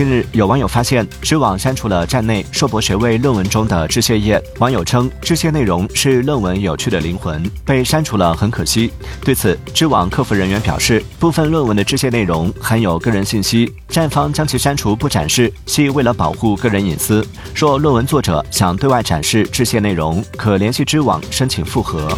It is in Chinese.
近日，有网友发现知网删除了站内硕博学位论文中的致谢页。网友称，致谢内容是论文有趣的灵魂，被删除了很可惜。对此，知网客服人员表示，部分论文的致谢内容含有个人信息，站方将其删除不展示，系为了保护个人隐私。若论文作者想对外展示致谢内容，可联系知网申请复核。